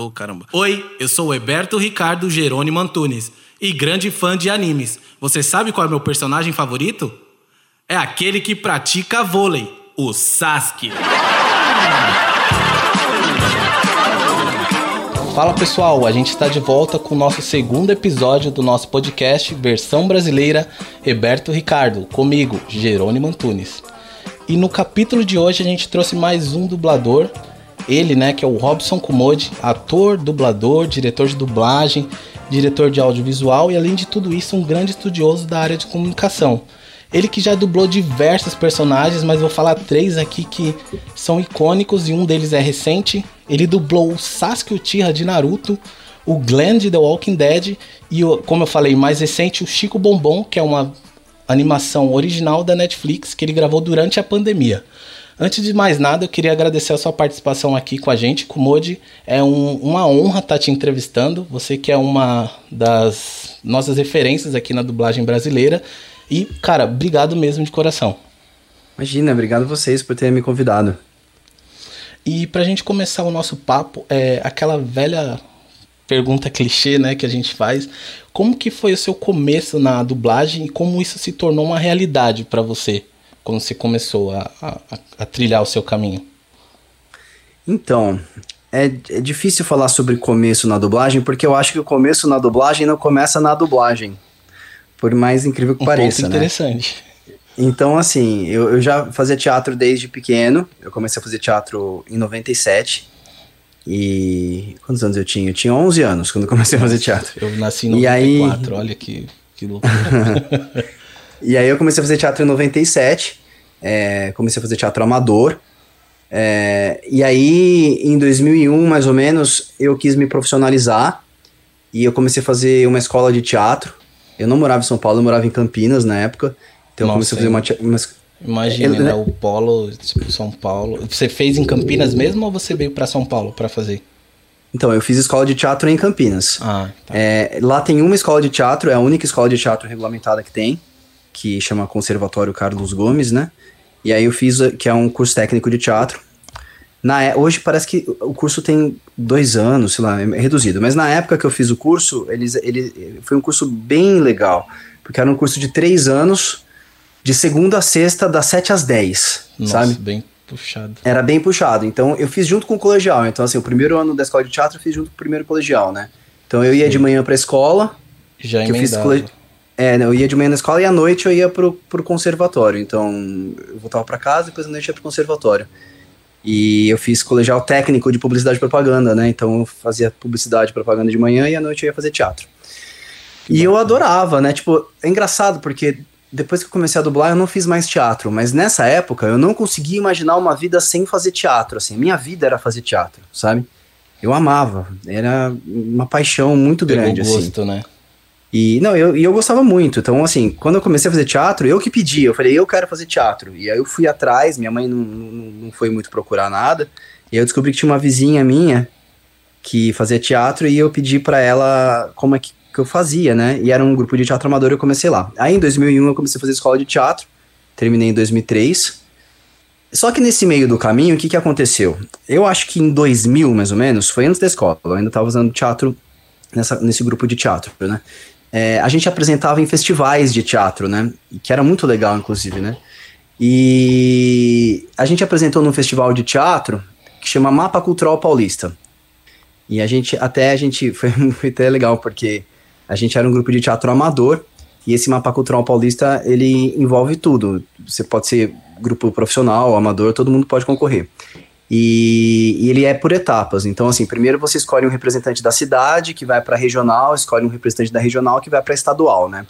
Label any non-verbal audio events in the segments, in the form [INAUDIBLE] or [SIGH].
Oh, caramba. Oi, eu sou o Heberto Ricardo Jerônimo Antunes e grande fã de animes. Você sabe qual é meu personagem favorito? É aquele que pratica vôlei, o Sasuke. Fala pessoal, a gente está de volta com o nosso segundo episódio do nosso podcast versão brasileira Roberto Ricardo, comigo, Jerônimo Antunes. E no capítulo de hoje a gente trouxe mais um dublador, ele, né, que é o Robson Kumode, ator, dublador, diretor de dublagem, diretor de audiovisual e além de tudo isso, um grande estudioso da área de comunicação. Ele que já dublou diversos personagens, mas vou falar três aqui que são icônicos e um deles é recente. Ele dublou o Sasuke Uchiha de Naruto, o Glenn de The Walking Dead e, como eu falei, mais recente, o Chico Bombom, que é uma animação original da Netflix que ele gravou durante a pandemia. Antes de mais nada, eu queria agradecer a sua participação aqui com a gente, Kumodi. É um, uma honra estar te entrevistando. Você que é uma das nossas referências aqui na dublagem brasileira. E, cara, obrigado mesmo de coração. Imagina, obrigado a vocês por terem me convidado. E pra gente começar o nosso papo, é aquela velha pergunta clichê, né, que a gente faz. Como que foi o seu começo na dublagem e como isso se tornou uma realidade para você quando você começou a, a, a, trilhar o seu caminho? Então, é, é difícil falar sobre começo na dublagem porque eu acho que o começo na dublagem não começa na dublagem. Por mais incrível que um pareça, ponto né? interessante. Então, assim, eu, eu já fazia teatro desde pequeno. Eu comecei a fazer teatro em 97. E. Quantos anos eu tinha? Eu tinha 11 anos quando comecei a fazer teatro. Eu nasci em 94, aí... olha que, que loucura. [LAUGHS] e aí eu comecei a fazer teatro em 97. É, comecei a fazer teatro amador. É, e aí, em 2001, mais ou menos, eu quis me profissionalizar. E eu comecei a fazer uma escola de teatro. Eu não morava em São Paulo, eu morava em Campinas na época. Então Nossa, eu comecei a fazer uma. uma Imagina, né? O polo, tipo, São Paulo. Você fez em Campinas mesmo ou você veio para São Paulo para fazer? Então, eu fiz escola de teatro em Campinas. Ah, tá. é, lá tem uma escola de teatro, é a única escola de teatro regulamentada que tem, que chama Conservatório Carlos Gomes, né? E aí eu fiz, que é um curso técnico de teatro. Na, é, hoje parece que o curso tem dois anos, sei lá, é reduzido. Mas na época que eu fiz o curso, eles, ele, foi um curso bem legal. Porque era um curso de três anos, de segunda a sexta, das sete às dez, Nossa, sabe? bem puxado. Era bem puxado. Então eu fiz junto com o colegial. Então, assim, o primeiro ano da escola de teatro eu fiz junto com o primeiro colegial, né? Então eu ia Sim. de manhã pra escola. Já que eu fiz. É, eu ia de manhã na escola e à noite eu ia pro, pro conservatório. Então eu voltava para casa e depois à noite ia pro conservatório. E eu fiz colegial técnico de publicidade e propaganda, né? Então eu fazia publicidade e propaganda de manhã e à noite eu ia fazer teatro. Que e eu adorava, né? Tipo, é engraçado porque depois que eu comecei a dublar eu não fiz mais teatro, mas nessa época eu não conseguia imaginar uma vida sem fazer teatro, assim. Minha vida era fazer teatro, sabe? Eu amava, era uma paixão muito Pegou grande, gosto, assim. né? E não, eu, e eu gostava muito. Então, assim, quando eu comecei a fazer teatro, eu que pedi. Eu falei, eu quero fazer teatro. E aí eu fui atrás, minha mãe não, não, não foi muito procurar nada. E aí eu descobri que tinha uma vizinha minha que fazia teatro e eu pedi para ela como é que, que eu fazia, né? E era um grupo de teatro amador eu comecei lá. Aí em 2001 eu comecei a fazer escola de teatro, terminei em 2003. Só que nesse meio do caminho, o que, que aconteceu? Eu acho que em 2000, mais ou menos, foi antes da escola, eu ainda estava fazendo teatro nessa, nesse grupo de teatro, né? É, a gente apresentava em festivais de teatro, né? Que era muito legal, inclusive, né? E a gente apresentou num festival de teatro que chama Mapa Cultural Paulista. E a gente, até a gente, [LAUGHS] foi, foi até legal, porque a gente era um grupo de teatro amador, e esse Mapa Cultural Paulista, ele envolve tudo. Você pode ser grupo profissional, amador, todo mundo pode concorrer. E, e, ele é por etapas. Então, assim, primeiro você escolhe um representante da cidade que vai para regional, escolhe um representante da regional que vai para estadual, né?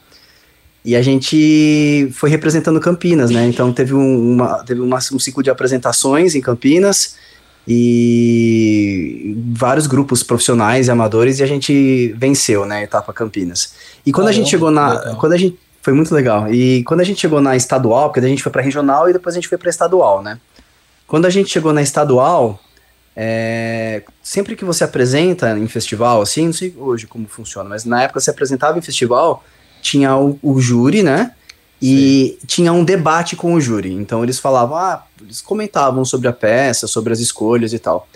E a gente foi representando Campinas, né? Então teve, um, uma, teve uma, um ciclo de apresentações em Campinas e vários grupos profissionais e amadores e a gente venceu, né? A etapa Campinas. E quando ah, a gente chegou na, legal. quando a gente foi muito legal. E quando a gente chegou na estadual, porque a gente foi para regional e depois a gente foi para estadual, né? Quando a gente chegou na estadual, é, sempre que você apresenta em festival, assim, não sei hoje como funciona, mas na época você apresentava em festival, tinha o, o júri, né? E Sim. tinha um debate com o júri. Então eles falavam, ah, eles comentavam sobre a peça, sobre as escolhas e tal.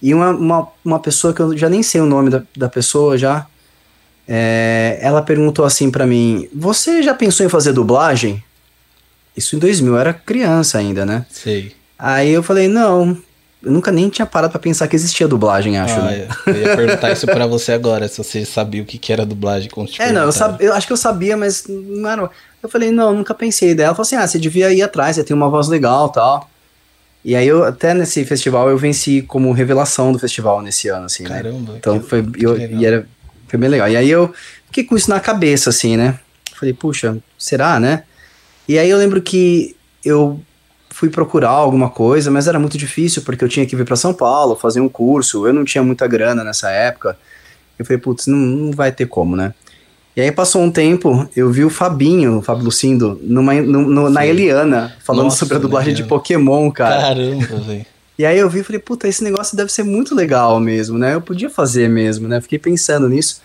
E uma, uma, uma pessoa que eu já nem sei o nome da, da pessoa já, é, ela perguntou assim para mim: Você já pensou em fazer dublagem? Isso em 2000, eu era criança ainda, né? Sei. Aí eu falei: Não, eu nunca nem tinha parado pra pensar que existia dublagem, acho. Ah, né? eu ia perguntar isso pra você agora, se você sabia o que, que era dublagem te É, não, eu, sab- eu acho que eu sabia, mas não era. Eu falei, não, nunca pensei. Daí ela falou assim: ah, você devia ir atrás, você tem uma voz legal tal. E aí eu, até nesse festival, eu venci como revelação do festival nesse ano, assim, né? Caramba. Então que- foi, eu, e era, foi bem legal. E aí eu fiquei com isso na cabeça, assim, né? Falei, puxa, será, né? E aí eu lembro que eu fui procurar alguma coisa, mas era muito difícil, porque eu tinha que vir para São Paulo, fazer um curso, eu não tinha muita grana nessa época. Eu falei, putz, não, não vai ter como, né? E aí passou um tempo, eu vi o Fabinho, o Fábio Lucindo, numa, no- no- na. Eliana, falando Nossa, sobre a dublagem de. Pokémon, cara. Caramba, velho. E aí eu vi e falei, puta, esse negócio deve ser muito legal mesmo, né? Eu podia fazer mesmo, né? Fiquei pensando nisso.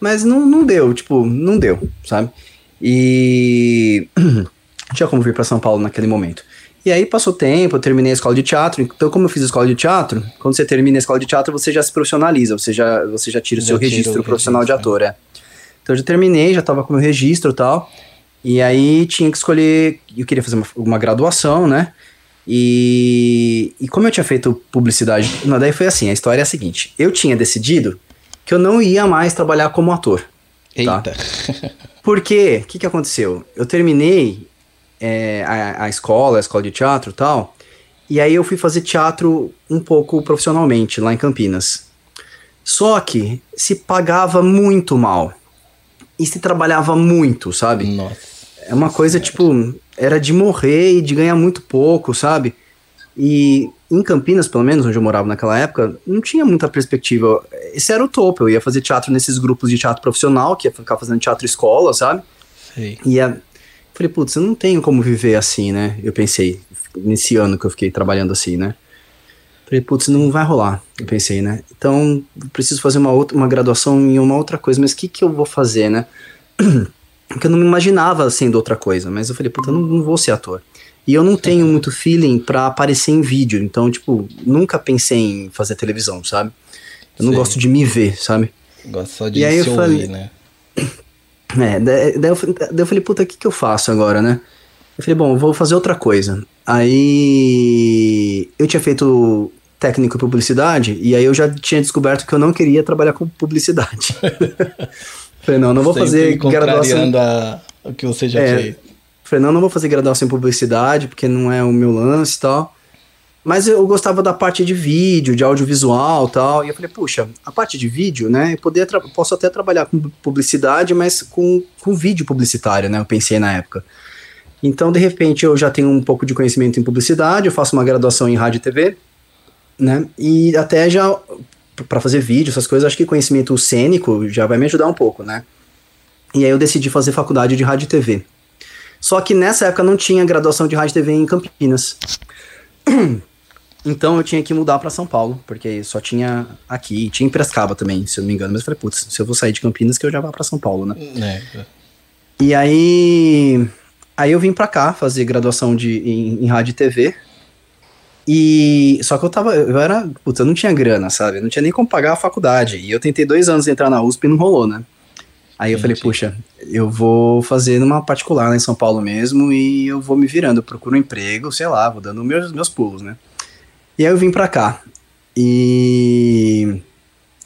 Mas não, não deu, tipo, não deu, sabe? E [CLEARS THROAT] não tinha como vir pra São Paulo naquele momento. E aí passou tempo, eu terminei a escola de teatro. Então, como eu fiz a escola de teatro, quando você termina a escola de teatro, você já se profissionaliza, você já, você já tira o seu tira o registro profissional de registro, ator, é. Então eu já terminei, já tava com o meu registro e tal. E aí tinha que escolher. Eu queria fazer uma, uma graduação, né? E, e como eu tinha feito publicidade. Não, daí foi assim: a história é a seguinte. Eu tinha decidido que eu não ia mais trabalhar como ator. Eita. [LAUGHS] Porque, o que, que aconteceu? Eu terminei é, a, a escola, a escola de teatro e tal, e aí eu fui fazer teatro um pouco profissionalmente lá em Campinas. Só que se pagava muito mal. E se trabalhava muito, sabe? Nossa. É uma coisa, tipo, era de morrer e de ganhar muito pouco, sabe? E em Campinas, pelo menos, onde eu morava naquela época, não tinha muita perspectiva. Esse era o topo. Eu ia fazer teatro nesses grupos de teatro profissional, que ia ficar fazendo teatro escola, sabe? Sei. E a... falei, putz, eu não tenho como viver assim, né? Eu pensei, nesse ano que eu fiquei trabalhando assim, né? Falei, putz, não vai rolar, eu pensei, né? Então, eu preciso fazer uma, outra, uma graduação em uma outra coisa, mas o que, que eu vou fazer, né? [CLEARS THROAT] Porque eu não me imaginava sendo outra coisa, mas eu falei, puta, eu não, não vou ser ator. E eu não tenho muito feeling pra aparecer em vídeo, então, tipo, nunca pensei em fazer televisão, sabe? Eu não gosto de me ver, sabe? Gosto só de E aí eu se falei- ouvir, né? [CLEARS THROAT] É, daí, daí eu, daí eu falei, puta, o que, que eu faço agora, né? Eu falei, bom, eu vou fazer outra coisa. Aí eu tinha feito técnico em publicidade e aí eu já tinha descoberto que eu não queria trabalhar com publicidade. [LAUGHS] falei, não, não vou Sempre fazer graduação. a, o que você já É. Falei, não, não vou fazer graduação em publicidade porque não é o meu lance e tal. Mas eu gostava da parte de vídeo, de audiovisual tal. E eu falei, puxa, a parte de vídeo, né? Eu poder posso até trabalhar com publicidade, mas com, com vídeo publicitário, né? Eu pensei na época. Então, de repente, eu já tenho um pouco de conhecimento em publicidade, eu faço uma graduação em rádio e TV, né? E até já para fazer vídeo, essas coisas, acho que conhecimento cênico já vai me ajudar um pouco, né? E aí eu decidi fazer faculdade de rádio e TV. Só que nessa época não tinha graduação de rádio e TV em Campinas. Então eu tinha que mudar para São Paulo, porque só tinha aqui, tinha em Piracicaba também, se eu não me engano. Mas eu falei, putz, se eu vou sair de Campinas, que eu já vá para São Paulo, né? É. E aí, aí eu vim pra cá fazer graduação de, em, em rádio e TV. E só que eu tava, eu era, putz, eu não tinha grana, sabe? Eu não tinha nem como pagar a faculdade. E eu tentei dois anos entrar na USP e não rolou, né? Aí eu falei, puxa, eu vou fazer numa particular lá em São Paulo mesmo e eu vou me virando, eu procuro um emprego, sei lá, vou dando meus, meus pulos, né? E aí eu vim pra cá e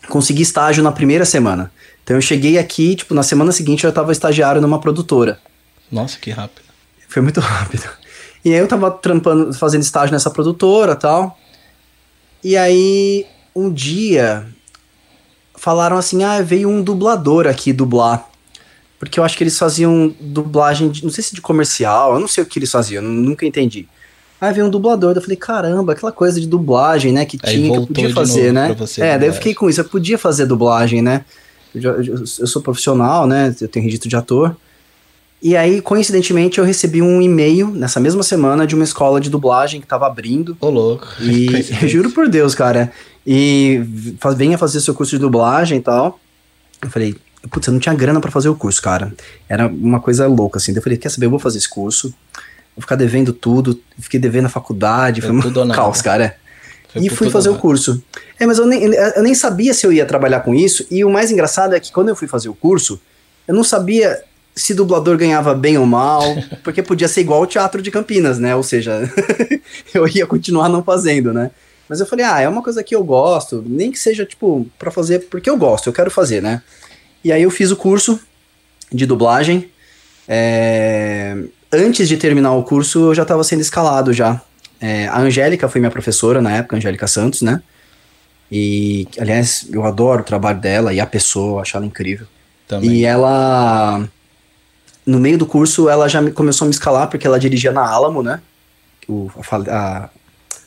consegui estágio na primeira semana. Então eu cheguei aqui, tipo, na semana seguinte eu já tava estagiário numa produtora. Nossa, que rápido. Foi muito [LAUGHS] rápido. E aí eu tava trampando, fazendo estágio nessa produtora tal. E aí, um dia, falaram assim: ah, veio um dublador aqui dublar. Porque eu acho que eles faziam dublagem, de, não sei se de comercial, eu não sei o que eles faziam, nunca entendi. Aí veio um dublador, eu falei, caramba, aquela coisa de dublagem, né, que Aí tinha, que eu podia fazer, né? você, é, daí eu dublagem. fiquei com isso, eu podia fazer dublagem, né? Eu, eu- eu sou profissional, né, eu tenho registro de ator. E aí, coincidentemente, eu recebi um e-mail nessa mesma semana de uma escola de dublagem que tava abrindo. Ô, louco. E [LAUGHS] juro por Deus, cara. E venha fazer seu curso de dublagem e tal. Eu falei, putz, eu não tinha grana pra fazer o curso, cara. Era uma coisa louca, assim. Daí eu falei, quer saber, eu vou fazer esse curso. Vou ficar devendo tudo. Fiquei devendo a faculdade. É Foi um caos, cara. Foi e fui fazer o curso. É, mas eu nem, eu nem sabia se eu ia trabalhar com isso. E o mais engraçado é que quando eu fui fazer o curso, eu não sabia se dublador ganhava bem ou mal, [LAUGHS] porque podia ser igual o teatro de Campinas, né? Ou seja, [LAUGHS] eu ia continuar não fazendo, né? Mas eu falei, ah, é uma coisa que eu gosto, nem que seja, tipo, pra fazer porque eu gosto, eu quero fazer, né? E aí eu fiz o curso de dublagem. é, Antes de terminar o curso, eu já estava sendo escalado já. É, a Angélica foi minha professora na época, Angélica Santos, né? E, aliás, eu adoro o trabalho dela e a pessoa, acho ela incrível. Também. E ela, no meio do curso, ela já me- começou a me escalar, porque ela dirigia na Alamo, né? O, a, a-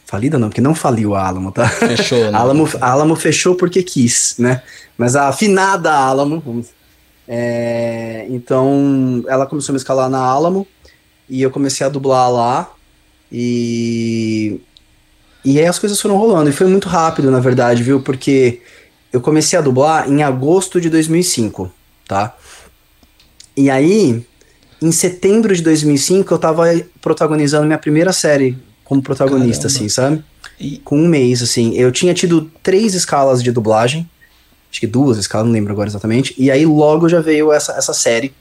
falida não, porque não faliu a Alamo, tá? Fechou, né? [LAUGHS] A Alamo, a Alamo fechou porque quis, né? Mas a afinada Alamo, vamos- é, então ela começou a me escalar na Alamo e eu comecei a dublar lá e e aí as coisas foram rolando e foi muito rápido, na verdade, viu? Porque eu comecei a dublar em agosto de 2005, tá? E aí, em setembro de 2005, eu tava protagonizando minha primeira série como protagonista, Caramba. assim, sabe? E, com um mês, assim. Eu tinha tido três escalas de dublagem. Acho que duas escalas, não lembro agora exatamente. E aí logo já veio essa, essa série,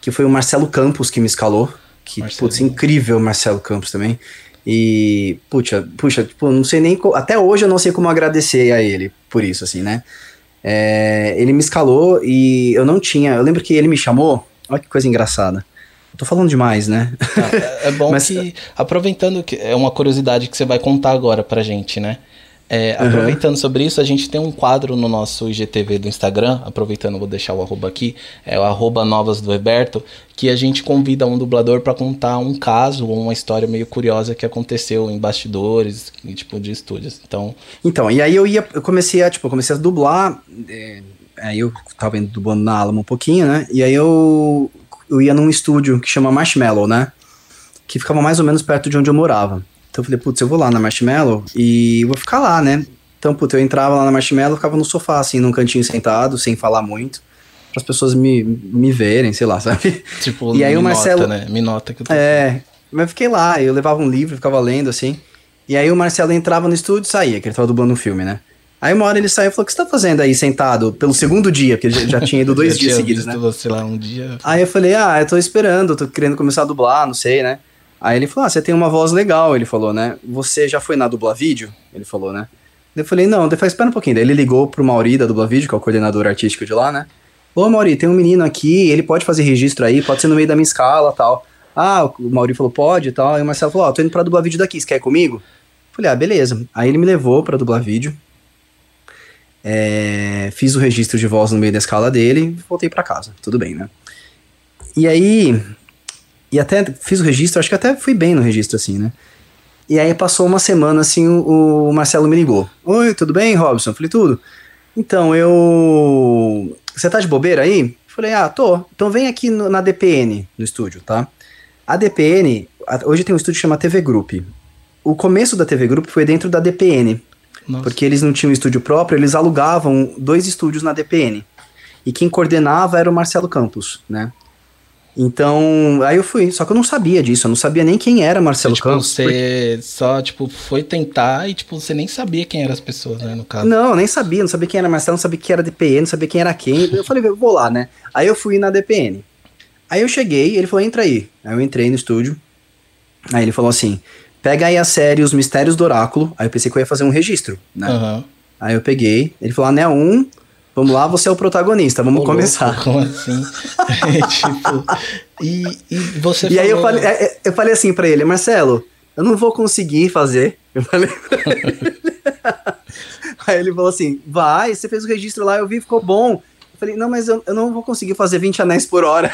que foi o Marcelo Campos que me escalou. Que, Marcelo. putz, incrível o Marcelo Campos também. E, puxa, puxa, tipo, não sei nem. Até hoje eu não sei como agradecer a ele por isso, assim, né? É, ele me escalou e eu não tinha. Eu lembro que ele me chamou. Olha que coisa engraçada. Eu tô falando demais, né? tá, é- é bom [LAUGHS] Mas- que, aproveitando que é uma curiosidade que você vai contar agora pra gente, né? É, Uhum. aproveitando sobre isso, a gente tem um quadro no nosso IGTV do Instagram, aproveitando, vou deixar o arroba aqui, é o arroba novas do Heberto, que a gente convida um dublador pra contar um caso ou uma história meio curiosa que aconteceu em bastidores, e, tipo, de estúdios. Então, Então, e aí eu ia, eu comecei a, tipo, eu comecei a dublar, é, aí eu tava indo dublando na Alamo um pouquinho, né, e aí eu, eu ia num estúdio que chama Marshmallow, né, que ficava mais ou menos perto de onde eu morava. Então eu falei, putz, eu vou lá na Marshmallow e vou ficar lá, né. Então, putz, eu entrava lá na Marshmallow, ficava no sofá, assim, num cantinho sentado, sem falar muito, para as pessoas me, me verem, sei lá, [LAUGHS] sabe. tipo, E aí me o Marcelo- nota, né? Me nota que eu tô É, mas eu fiquei lá, eu levava um livro, ficava lendo, assim. E aí o Marcelo entrava no estúdio e saía, que ele tava dublando um filme, né? Aí uma hora ele saiu e falou: O que você tá fazendo aí sentado pelo segundo dia? Porque ele já, já tinha ido [LAUGHS] dois dias seguidos, né? você lá um dia. Aí eu falei: Ah, eu tô esperando, tô querendo começar a dublar, não sei, né? Aí ele falou: Ah, você tem uma voz legal, ele falou, né? Você já foi na Dubla Vídeo? Ele falou, né? Eu falei: Não, depois espera um pouquinho. Daí ele ligou pro Mauri da Dubla Vídeo, que é o coordenador artístico de lá, né? Ô, Mauri, tem um menino aqui, ele pode fazer registro aí, pode ser no meio da minha escala tal. Ah, o Mauri falou, pode e tal. Aí o Marcelo falou, ó, tô indo pra dublar vídeo daqui, você quer ir comigo? Falei, ah, beleza. Aí ele me levou pra dublar vídeo. É, fiz o registro de voz no meio da escala dele voltei pra casa. Tudo bem, né? E aí. E até fiz o registro, acho que até fui bem no registro, assim, né? E aí passou uma semana, assim, o, o Marcelo me ligou. Oi, tudo bem, Robson? Falei, tudo. Então, eu. Você tá de bobeira aí? Falei, ah, tô. Então vem aqui no- na DPN, no estúdio, tá? A DPN, a- hoje tem um estúdio que chama TV Group. O começo da TV Group foi dentro da DPN, Nossa. porque eles não tinham estúdio próprio, eles alugavam dois estúdios na DPN. E quem coordenava era o Marcelo Campos, né? Então, aí eu fui, só que eu não sabia disso, eu não sabia nem quem era Marcelo tipo, Campos. porque- você só, tipo, foi tentar e, tipo, você nem sabia quem eram as pessoas, né, no caso. Não, eu nem sabia, não sabia quem era Marcelo, não sabia quem era DPN, não sabia quem era quem. Eu falei, eu vou lá, né? Aí eu fui na DPN. Aí eu cheguei, ele falou, entra aí. Aí eu entrei no estúdio. Aí ele falou assim: pega aí a série Os Mistérios do Oráculo. Aí eu pensei que eu ia fazer um registro, né? Aham. Aí eu peguei, ele falou, anel 1, vamos lá, você é o protagonista, vamos Ô, começar. louco, Como assim? [LAUGHS] tipo, e, e você E aí eu falou- falei, é, é, eu falei assim pra ele, Marcelo, eu não vou conseguir fazer. [LAUGHS] Eu falei pra ele. [LAUGHS] Aí ele falou assim, vai, você fez o registro lá, eu vi, ficou bom. Eu falei, não, mas eu, eu não vou conseguir fazer 20 anéis por hora.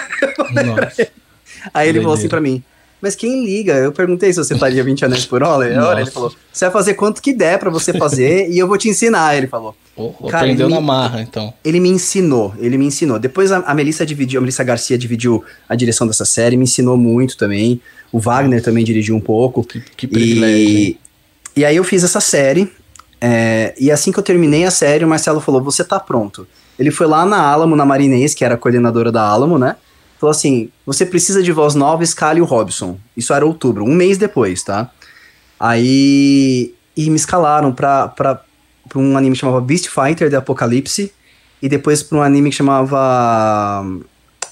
Aí ele falou assim pra mim, mas quem liga? Eu perguntei se você faria 20 anéis por hora. Ele falou, você vai fazer quanto que der pra você fazer e eu vou te ensinar. Ele falou. Pô, Cara, aprendeu na me- marra, então. Ele me ensinou, ele me ensinou. Depois a, a Melissa dividiu, a Melissa Garcia dividiu a direção dessa série, me ensinou muito também. O Wagner também dirigiu um pouco. Que, que privilégio. E, e aí eu fiz essa série. é, e assim que eu terminei a série, o Marcelo falou: Você tá pronto. Ele foi lá na Alamo, na Marinês, que era a coordenadora da Alamo, né? Falou assim: Você precisa de voz nova, escale o Robson. Isso era outubro, um mês depois, tá? Aí e me escalaram pra, pra, pra um anime que chamava Beast Fighter The Apocalipse e depois pra um anime que chamava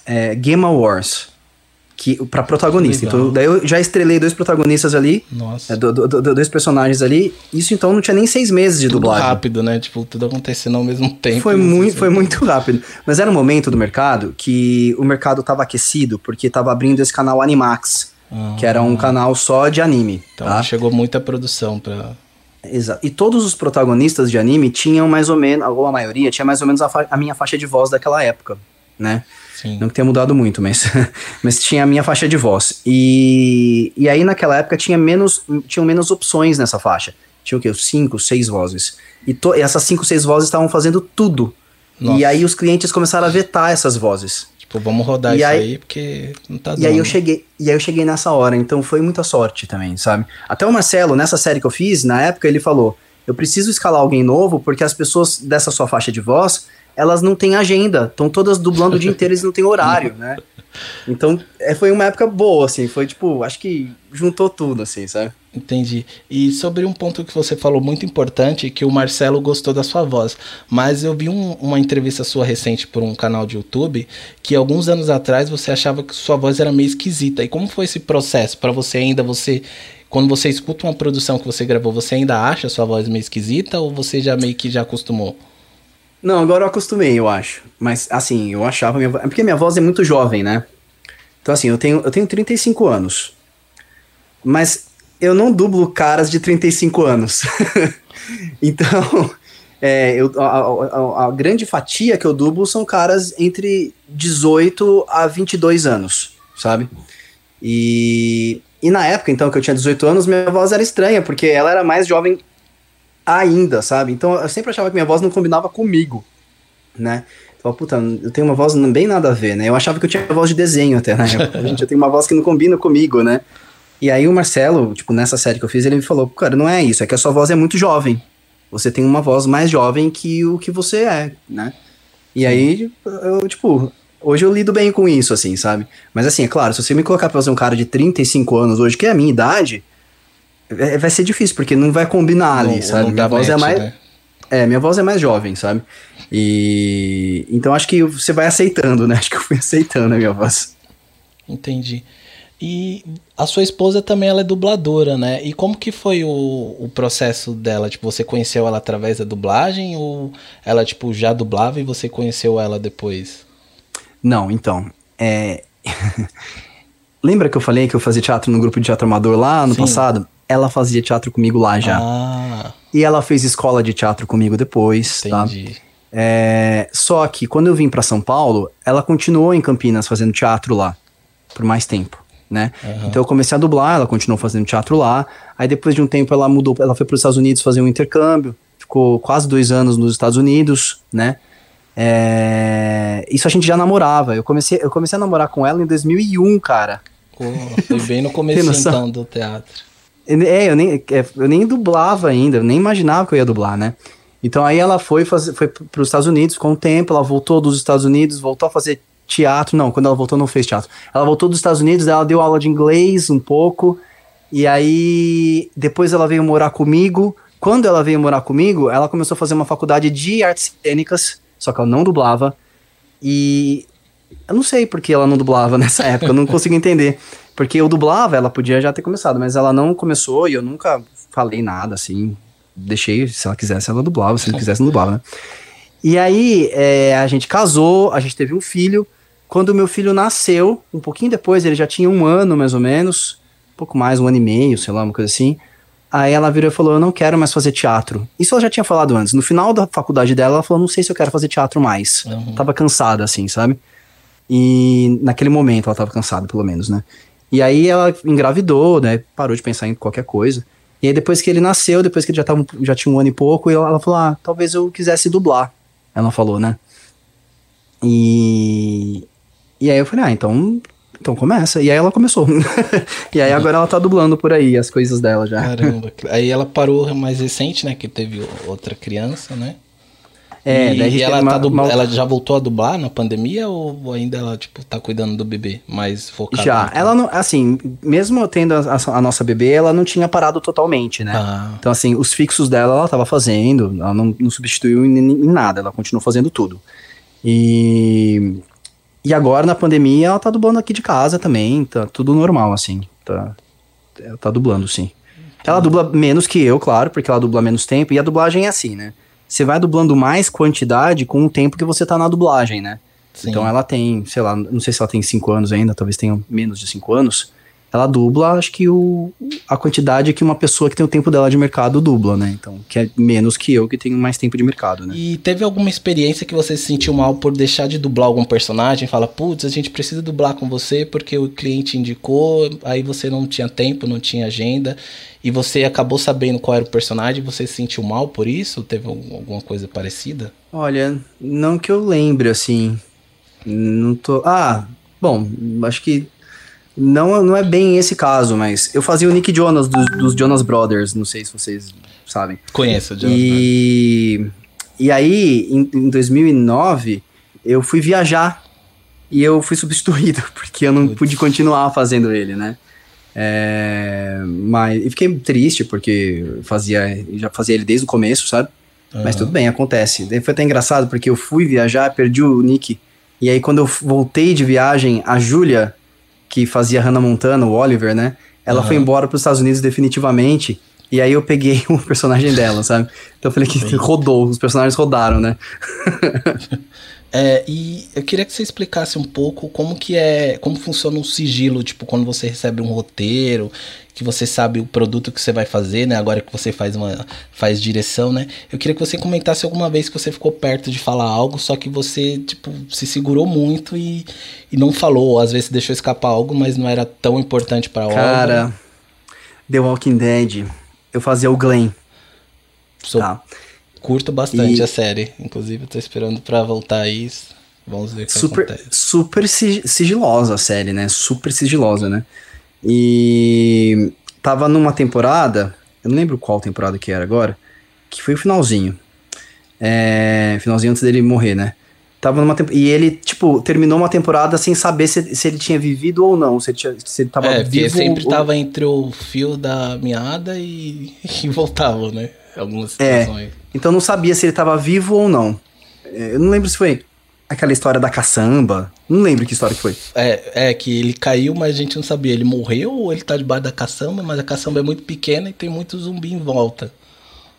é, Game Wars. Que, pra protagonista. Legal. Então, daí eu já estrelei dois protagonistas ali, Nossa. é, do- do- do- dois personagens ali. Isso então não tinha nem seis meses de Tudo dublagem. rápido, né? Tipo, tudo acontecendo ao mesmo tempo. Foi sei muito, foi muito rápido. Mas era um momento do mercado que o mercado tava aquecido, porque tava abrindo esse canal Animax, Ah, que era um canal só de anime. Então tá? chegou muita produção pra. Exato. E todos os protagonistas de anime tinham mais ou menos, ou a maioria, tinha mais ou menos a, a minha faixa de voz daquela época, né? Sim. Não que tenha mudado muito, mas, [LAUGHS] mas tinha a minha faixa de voz. E, e aí naquela época tinha menos, tinham menos opções nessa faixa. Tinha o quê? Cinco, seis vozes. E, to- e essas cinco, seis vozes estavam fazendo tudo. Nossa. E aí os clientes começaram a vetar essas vozes. Tipo, vamos rodar E isso aí- aí, porque não tá dando. E aí eu cheguei, e aí eu cheguei nessa hora, então foi muita sorte também, sabe? Até o Marcelo, nessa série que eu fiz, na época ele falou: "Eu preciso escalar alguém novo porque as pessoas dessa sua faixa de voz, elas não têm agenda, estão todas dublando o dia inteiro, eles não têm horário, né?" Então, é, foi uma época boa assim, foi tipo, acho que juntou tudo assim, sabe? Entendi. E sobre um ponto que você falou muito importante, que o Marcelo gostou da sua voz. Mas eu vi um- uma entrevista sua recente por um canal de YouTube que alguns anos atrás você achava que sua voz era meio esquisita. E como foi esse processo para você ainda você quando você escuta uma produção que você gravou, você ainda acha sua voz meio esquisita ou você já meio que já acostumou? Não, agora eu acostumei, eu acho. Mas, assim, eu achava. Minha... É porque minha voz é muito jovem, né? Então, assim, eu tenho, eu tenho 35 anos. Mas eu não dublo caras de 35 anos. [LAUGHS] então, é, eu, a, a- a- a grande fatia que eu dublo são caras entre 18 a 22 anos, sabe? E, e na época, então, que eu tinha 18 anos, minha voz era estranha, porque ela era mais jovem ainda, sabe? Então eu sempre achava que minha voz não combinava comigo, né? Então, puta, eu tenho uma voz bem nada a ver, né? Eu achava que eu tinha voz de desenho até na época. Gente, eu tenho uma voz que não combina comigo, né? E aí o Marcelo, tipo, nessa série que eu fiz, ele me falou, cara, não é isso, é que a sua voz é muito jovem. Você tem uma voz mais jovem que o que você é, né? E aí, eu, tipo, hoje eu lido bem com isso, assim, sabe? Mas assim, é claro, se você me colocar pra fazer um cara de 35 anos hoje, que é a minha idade, vai ser difícil, porque não vai combinar ali, Não- sabe? não minha voz é mais. né? É, minha voz é mais jovem, sabe? E. Então acho que você vai aceitando, né? [LAUGHS] Acho que eu fui aceitando a minha voz. Entendi. E a sua esposa também ela é dubladora, né? E como que foi o, o processo dela? Tipo, você conheceu ela através da dublagem ou ela tipo já dublava e você conheceu ela depois? Não, então. É. [LAUGHS] Lembra que eu falei que eu fazia teatro no grupo de teatro amador lá no Sim. passado? Ela fazia teatro comigo lá já. Ah, E ela fez escola de teatro comigo depois, tá? entendi. É, só que quando eu vim pra São Paulo, ela continuou em Campinas fazendo teatro lá por mais tempo, né? Aham. Então eu comecei a dublar, ela continuou fazendo teatro lá. Aí depois de um tempo ela mudou, ela foi para os Estados Unidos fazer um intercâmbio, ficou quase dois anos nos Estados Unidos, né? É, isso a gente já namorava. Eu comecei, eu comecei a namorar com ela em 2001, cara. Pô, foi bem no [LAUGHS] começo então do teatro. É, eu nem, é, eu nem dublava ainda, eu nem imaginava que eu ia dublar, né? Então aí ela foi, fazer, foi para os Estados Unidos, ficou um tempo, ela voltou dos Estados Unidos, voltou a fazer teatro. Não, quando ela voltou, não fez teatro. Ela voltou dos Estados Unidos, ela deu aula de inglês um pouco, e aí depois ela veio morar comigo. Quando ela veio morar comigo, ela começou a fazer uma faculdade de artes cênicas, só que ela não dublava. E eu não sei por que ela não dublava [LAUGHS] nessa época, eu não consigo entender. Porque eu dublava, ela podia já ter começado, mas ela não começou e eu nunca falei nada, assim. Deixei, se ela quisesse, ela dublava, se não quisesse, não dublava, né? E aí, é, a gente casou, a gente teve um filho. Quando o meu filho nasceu, um pouquinho depois, ele já tinha um ano mais ou menos, um pouco mais, um ano e meio, sei lá, uma coisa assim. Aí ela virou e falou: Eu não quero mais fazer teatro. Isso ela já tinha falado antes. No final da faculdade dela, ela falou: Não sei se eu quero fazer teatro mais. Uhum. Tava cansada, assim, sabe? E naquele momento ela tava cansada, pelo menos, né? E aí ela engravidou, né? Parou de pensar em qualquer coisa. E aí depois que ele nasceu, depois que ele já, tava, já tinha um ano e pouco, ela, falou: Ah, talvez eu quisesse dublar. Ela falou, né? E. E aí eu falei: Ah, então. Então começa. E aí ela começou. [LAUGHS] e aí agora ela tá dublando por aí as coisas dela já. Caramba. [LAUGHS] Aí ela parou mais recente, né? Que teve outra criança, né? É, e, daí a gente e ela, tá uma- dub- uma- ela já voltou a dublar na pandemia ou ainda ela, tipo, tá cuidando do bebê? Mais focada? Já, no- ela não, assim, mesmo tendo a, a- a nossa bebê, ela não tinha parado totalmente, né? Ah, Então, assim, os fixos dela ela tava fazendo, ela não, não substituiu em, em nada, ela continuou fazendo tudo. E, e agora, na pandemia, ela tá dublando aqui de casa também, tá tudo normal, assim, tá, ela tá dublando, sim. Ela dubla menos que eu, claro, porque ela dubla menos tempo, e a dublagem é assim, né? Você vai dublando mais quantidade com o tempo que você tá na dublagem, né? sim. Então ela tem, sei lá, não sei se ela tem 5 anos ainda, talvez tenha menos de 5 anos. Ela dubla, acho que o, a quantidade que uma pessoa que tem o tempo dela de mercado dubla, né? Então, que é menos que eu que tenho mais tempo de mercado, né? E teve alguma experiência que você se sentiu mal por deixar de dublar algum personagem? Fala, putz, a gente precisa dublar com você porque o cliente indicou, aí você não tinha tempo, não tinha agenda, e você acabou sabendo qual era o personagem, você se sentiu mal por isso? Teve algum- alguma coisa parecida? Olha, não que eu lembre, assim. Não tô. Ah, bom, acho que. Não, não é bem esse caso, mas eu fazia o Nick Jonas dos, dos Jonas Brothers, não sei se vocês sabem. Conheço, Jonathan. E, e aí, em, em 2009, eu fui viajar e eu fui substituído, [LAUGHS] porque eu não Putz. pude continuar fazendo ele, né? É, mas e fiquei triste, porque eu fazia, já fazia ele desde o começo, sabe? Mas Aham. tudo bem, acontece. Foi até engraçado, porque eu fui viajar, perdi o Nick. E aí, quando eu voltei de viagem, a Júlia, que fazia Hannah Montana, o Oliver, né? Ela Aham. foi embora para os Estados Unidos definitivamente. E aí eu peguei [LAUGHS] o personagem dela, sabe? Então eu falei que rodou, os personagens rodaram, né? [LAUGHS] É, e eu queria que você explicasse um pouco como que é, como funciona o sigilo, tipo, quando você recebe um roteiro, que você sabe o produto que você vai fazer, né? Agora que você faz uma faz direção, né? Eu queria que você comentasse alguma vez que você ficou perto de falar algo, só que você, tipo, se segurou muito e, e não falou, ou às vezes deixou escapar algo, mas não era tão importante pra obra. Cara, The Walking Dead, eu fazia o Glenn, Sou- tá? Curto bastante E- a série, inclusive eu tô esperando pra voltar aí. Vamos ver o que super, acontece. super si- sigilosa a série, né? Super sigilosa, né? E tava numa temporada, eu não lembro qual temporada que era agora, que foi o finalzinho. É, finalzinho antes dele morrer, né? Tava numa temp- E ele, tipo, terminou uma temporada sem saber se, se ele tinha vivido ou não, se ele, tinha, se ele tava É, vivo sempre ou, tava entre o fio da meada e, [LAUGHS] e voltava, né? Algumas É. situações. Então não sabia se ele tava vivo ou não. É, Eu não lembro se foi aquela história da caçamba. Não lembro que história que foi. É, é, que ele caiu, mas a gente não sabia. Ele morreu ou ele tá debaixo da caçamba, mas a caçamba é muito pequena e tem muito zumbi em volta.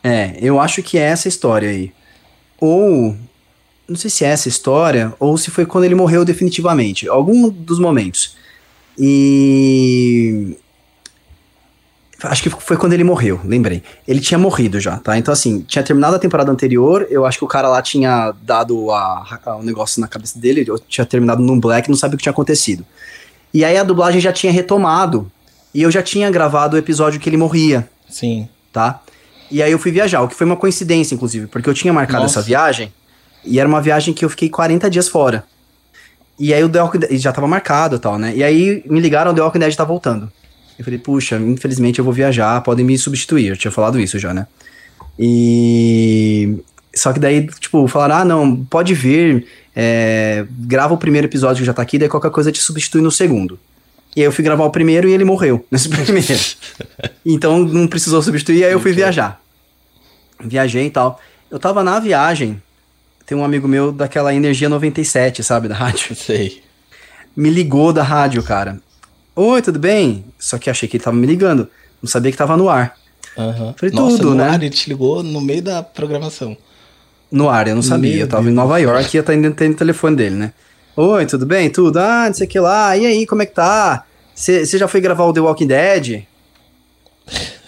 É, eu acho que é essa história aí. Ou, não sei se é essa história, ou se foi quando ele morreu definitivamente. Algum dos momentos. E. Acho que foi quando ele morreu, lembrei. Ele tinha morrido já, tá? Então, assim, tinha terminado a temporada anterior. Eu acho que o cara lá tinha dado a, a- o negócio na cabeça dele. Eu tinha terminado num black, não sabia o que tinha acontecido. E aí a dublagem já tinha retomado. E eu já tinha gravado o episódio que ele morria Sim. tá? E aí eu fui viajar, o que foi uma coincidência, inclusive, porque eu tinha marcado Nossa. essa viagem, e era uma viagem que eu fiquei 40 dias fora. E aí o The Walking Dead, já tava marcado e tal, né? E aí me ligaram, o The Walking Dead tá voltando. Eu falei, puxa, infelizmente eu vou viajar, podem me substituir. Eu tinha falado isso já, né? E. Só que daí, tipo, falaram, ah, não, pode vir, é, grava o primeiro episódio que já tá aqui, daí qualquer coisa te substitui no segundo. E aí eu fui gravar o primeiro e ele morreu [LAUGHS] nesse primeiro. então não precisou substituir, aí eu fui viajar. Viajei e tal. Eu tava na viagem, tem um amigo meu daquela Energia 97, sabe, da rádio. Sei. Me ligou da rádio, cara. Oi, tudo bem? Só que achei que ele tava me ligando. Não sabia que tava no ar. Aham. Falei, Nossa, tudo, no né? ar ele te ligou no meio da programação. No ar, eu não sabia. Meu eu tava Deus em Nova. York e eu tava tendo o telefone dele, né? Oi, tudo bem? Tudo? Ah, não sei o que lá. E aí, como é que tá? Você já foi gravar o The Walking Dead?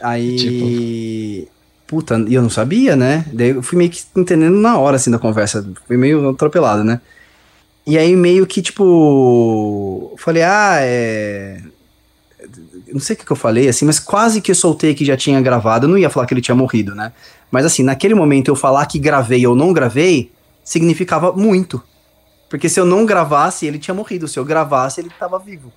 Aí. [LAUGHS] Puta, e eu não sabia, né? Daí eu fui meio que entendendo na hora, assim, da conversa. Fui meio atropelado, né? E aí, meio que, tipo. Falei, ah, é. Não sei o que, eu falei, assim, mas quase que eu soltei que já tinha gravado. Eu não ia falar que ele tinha morrido, né? Mas assim, naquele momento eu falar que gravei ou não gravei, significava muito. Porque se eu não gravasse, ele tinha morrido. Se eu gravasse, ele tava vivo.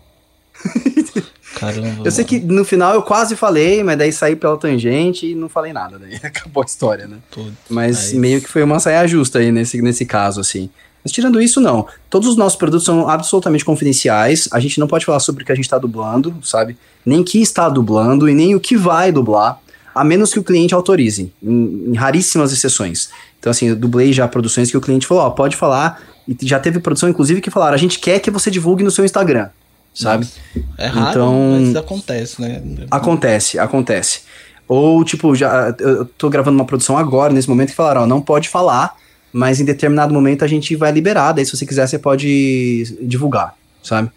[LAUGHS] Caramba. Eu sei que no final eu quase falei, mas daí saí pela tangente e não falei nada. Daí [LAUGHS] acabou a história, né? Putz, Mas aí- meio que foi uma saia justa aí nesse, nesse caso, assim. Mas tirando isso, não. Todos os nossos produtos são absolutamente confidenciais. A gente não pode falar sobre o que a gente está dublando, sabe? Nem que está dublando e nem o que vai dublar, a menos que o cliente autorize, em, em raríssimas exceções. Então, assim, eu dublei já produções que o cliente falou, ó, pode falar. E já teve produção, inclusive, que falaram, a gente quer que você divulgue no seu Instagram, sabe? É raro, Então- mas acontece, né? Acontece, acontece. Ou, tipo, já eu tô gravando uma produção agora, nesse momento, que falaram, ó, não pode falar, mas em determinado momento a gente vai liberar, daí se você quiser você pode divulgar, sabe?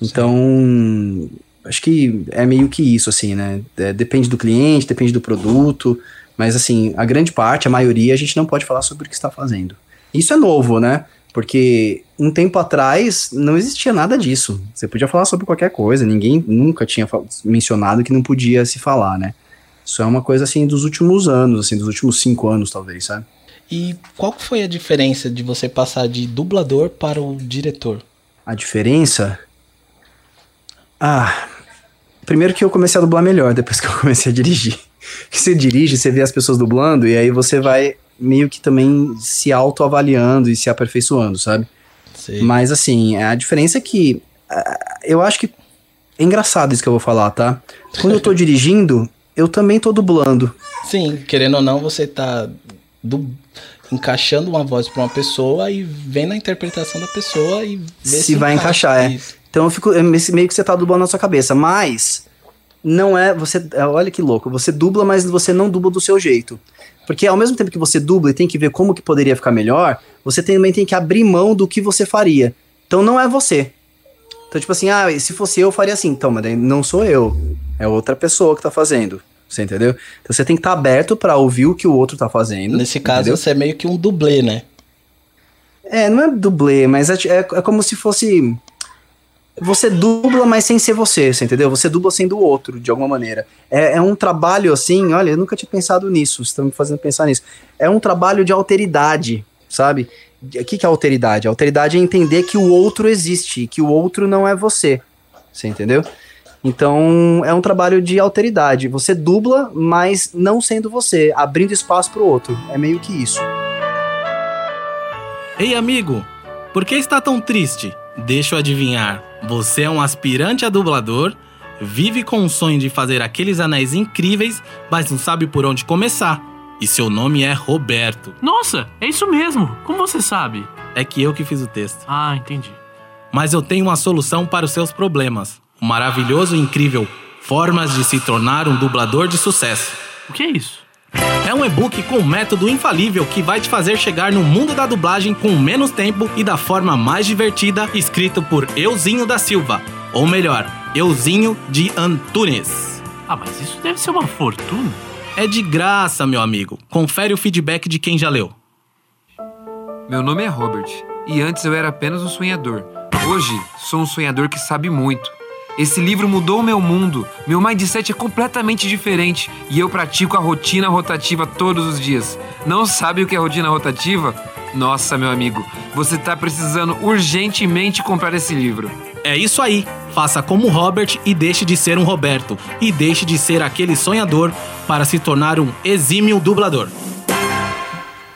Então, acho que é meio que isso, assim, né? É, depende do cliente, depende do produto, mas assim, a grande parte, a maioria, a gente não pode falar sobre o que está fazendo. Isso é novo, né? Porque um tempo atrás não existia nada disso. Você podia falar sobre qualquer coisa, ninguém nunca tinha mencionado que não podia se falar, né? Isso é uma coisa assim dos últimos anos, assim, dos últimos cinco anos, talvez, sabe? E qual foi a diferença de você passar de dublador para o diretor? A diferença. Ah. Primeiro que eu comecei a dublar melhor depois que eu comecei a dirigir. [LAUGHS] Que você dirige, você vê as pessoas dublando e aí você vai meio que também se autoavaliando e se aperfeiçoando, sabe? Sei. Mas assim, a diferença é que ah, eu acho que é engraçado isso que eu vou falar, tá? Quando eu tô [LAUGHS] dirigindo, eu também tô dublando. Sim, querendo ou não, você tá du- encaixando uma voz para uma pessoa e vendo a interpretação da pessoa e vê Se vai encaixa. encaixar, é. Isso. Então eu fico é meio que você tá dublando na sua cabeça, mas não é você, é, olha que louco, você dubla, mas você não dubla do seu jeito. Porque ao mesmo tempo que você dubla e tem que ver como que poderia ficar melhor, você também tem que abrir mão do que você faria. Então não é você. Então tipo assim, ah, se fosse eu, eu faria assim. Então, mas não sou eu, é outra pessoa que tá fazendo. Você entendeu? Então você tem que estar aberto pra ouvir o que o outro tá fazendo. Nesse caso, entendeu? você é meio que um dublê, né? É, não é dublê, mas é, é, é como se fosse. Você dubla, mas sem ser você, você entendeu? Você dubla sendo o outro, de alguma maneira. É, é um trabalho assim, olha, eu nunca tinha pensado nisso, vocês estão me fazendo pensar nisso. É um trabalho de alteridade, sabe? O que, que é alteridade? A alteridade é entender que o outro existe, que o outro não é você. Você entendeu? Então, é um trabalho de alteridade. Você dubla, mas não sendo você, abrindo espaço pro outro. É meio que isso. Ei, amigo, por que está tão triste? Deixa eu adivinhar. Você é um aspirante a dublador, vive com o sonho de fazer aqueles anéis incríveis, mas não sabe por onde começar. E seu nome é Roberto. Nossa, é isso mesmo. Como você sabe? É que eu que fiz o texto. Ah, entendi. Mas eu tenho uma solução para os seus problemas. O maravilhoso e incrível Formas de se tornar um dublador de sucesso. O que é isso? É um e-book com um método infalível que vai te fazer chegar no mundo da dublagem com menos tempo e da forma mais divertida, escrito por Euzinho da Silva. Ou melhor, Euzinho de Antunes. Ah, mas isso deve ser uma fortuna. É de graça, meu amigo. Confere o feedback de quem já leu. Meu nome é Robert e antes eu era apenas um sonhador. Hoje sou um sonhador que sabe muito. Esse livro mudou meu mundo. Meu mindset é completamente diferente e eu pratico a rotina rotativa todos os dias. Não sabe o que é rotina rotativa? Nossa, meu amigo, você tá precisando urgentemente comprar esse livro. É isso aí. Faça como o Robert e deixe de ser um Roberto. E deixe de ser aquele sonhador para se tornar um exímio dublador.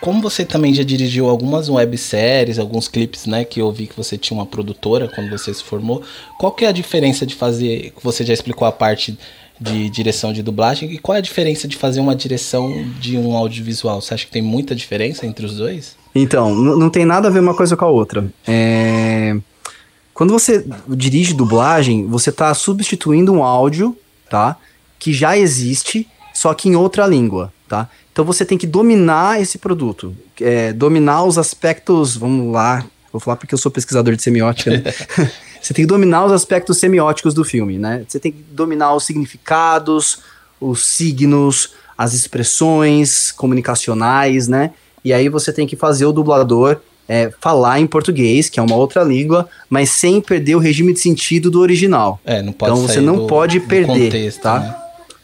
Como você também já dirigiu algumas webséries, alguns clipes, né? Que eu vi que você tinha uma produtora quando você se formou. Qual que é a diferença de fazer. Você já explicou a parte de direção de dublagem. E qual é a diferença de fazer uma direção de um audiovisual? Você acha que tem muita diferença entre os dois? Então, não tem nada a ver uma coisa com a outra. É... Quando você dirige dublagem, você está substituindo um áudio, tá? Que já existe, só que em outra língua, tá? Então você tem que dominar esse produto, é, dominar os aspectos, vamos lá, vou falar porque eu sou pesquisador de semiótica, né? [LAUGHS] você tem que dominar os aspectos semióticos do filme, né? Você tem que dominar os significados, os signos, as expressões comunicacionais, né? E aí você tem que fazer o dublador é, falar em português, que é uma outra língua, mas sem perder o regime de sentido do original. É, não pode Então você não do- pode perder, contexto, tá? né?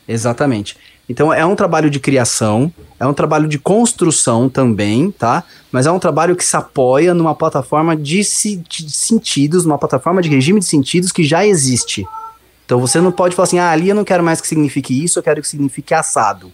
Exatamente. Então é um trabalho de criação, é um trabalho de construção também, tá? Mas é um trabalho que se apoia numa plataforma de, de sentidos, numa plataforma de regime de sentidos que já existe. Então você não pode falar assim, ah, ali eu não quero mais que signifique isso, eu quero que signifique assado.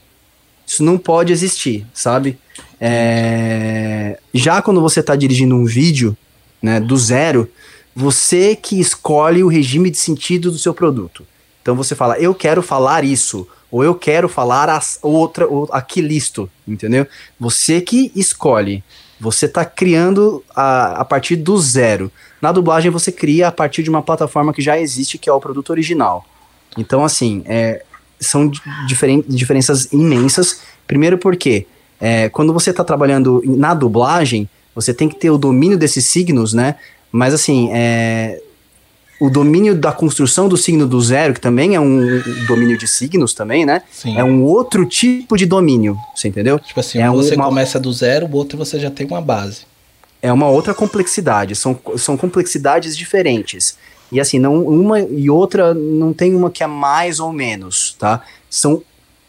Isso não pode existir, sabe? É... Já quando você está dirigindo um vídeo, né, do zero, você que escolhe o regime de sentido do seu produto. Então você fala, eu quero falar isso, ou eu quero falar as, outra, ou aquilisto, entendeu? Você que escolhe. Você está criando a, a partir do zero. Na dublagem você cria a partir de uma plataforma que já existe, que é o produto original. Então, assim, é, são diferen diferenças imensas. Primeiro porque é, quando você está trabalhando na dublagem, você tem que ter o domínio desses signos, né? Mas assim, é, o domínio da construção do signo do zero, que também é um domínio de signos também, né? Sim. É um outro tipo de domínio, você entendeu? Tipo assim, é você uma- começa do zero, o outro você já tem uma base. é uma outra complexidade, são, são complexidades diferentes. E assim, não, uma e outra não tem uma que é mais ou menos, tá? São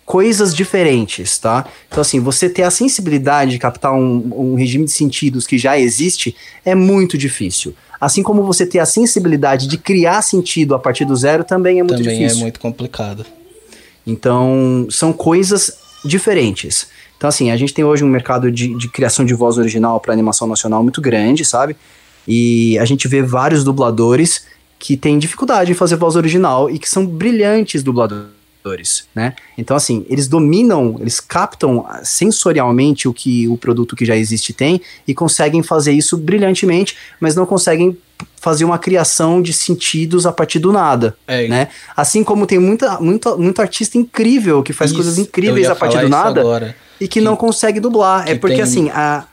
coisas diferentes, tá? Então assim, você ter a sensibilidade de captar um, um regime de sentidos que já existe é muito difícil. Assim como você ter a sensibilidade de criar sentido a partir do zero também é muito Também difícil. é muito complicado. Então, são coisas diferentes. Então, assim, a gente tem hoje um mercado de, de criação de voz original para animação nacional muito grande, sabe? E a gente vê vários dubladores que têm dificuldade em fazer voz original e que são brilhantes dubladores, né? Então, assim, eles dominam, eles captam sensorialmente o que o produto que já existe tem e conseguem fazer isso brilhantemente, mas não conseguem fazer uma criação de sentidos a partir do nada É, né? Assim como tem muita, muita, muito artista incrível que faz isso, coisas incríveis a partir do nada Agora. e que, Que- não consegue dublar. É que porque tem- assim, a,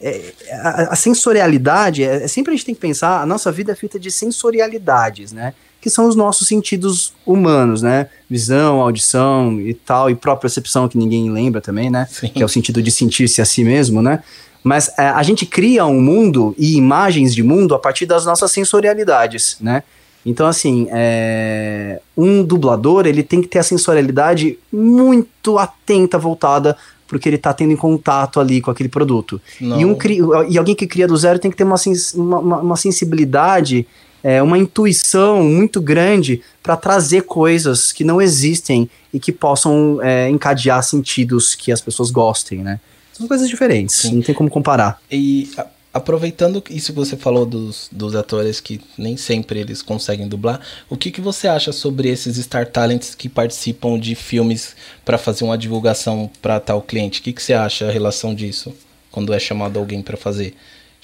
é- a, a sensorialidade, é, é sempre a gente tem que pensar, a nossa vida é feita de sensorialidades, né? Que são os nossos sentidos humanos, né? Visão, audição e tal, e própria percepção, que ninguém lembra também, né? Sim. que é o sentido de sentir-se a si mesmo, né? Mas é, a gente cria um mundo e imagens de mundo a partir das nossas sensorialidades, né? Então, assim, é, um dublador, ele tem que ter a sensorialidade muito atenta, voltada pro que ele tá tendo em contato ali com aquele produto. Não- E, um, e alguém que cria do zero tem que ter uma, sens- uma, uma- uma sensibilidade, é, uma intuição muito grande para trazer coisas que não existem e que possam é, encadear sentidos que as pessoas gostem, né? São coisas diferentes, Sim. não tem como comparar. E a- aproveitando isso que você falou dos, dos atores que nem sempre eles conseguem dublar, o que, que você acha sobre esses Star Talents que participam de filmes para fazer uma divulgação para tal cliente? O que, que você acha a relação disso quando é chamado alguém para fazer?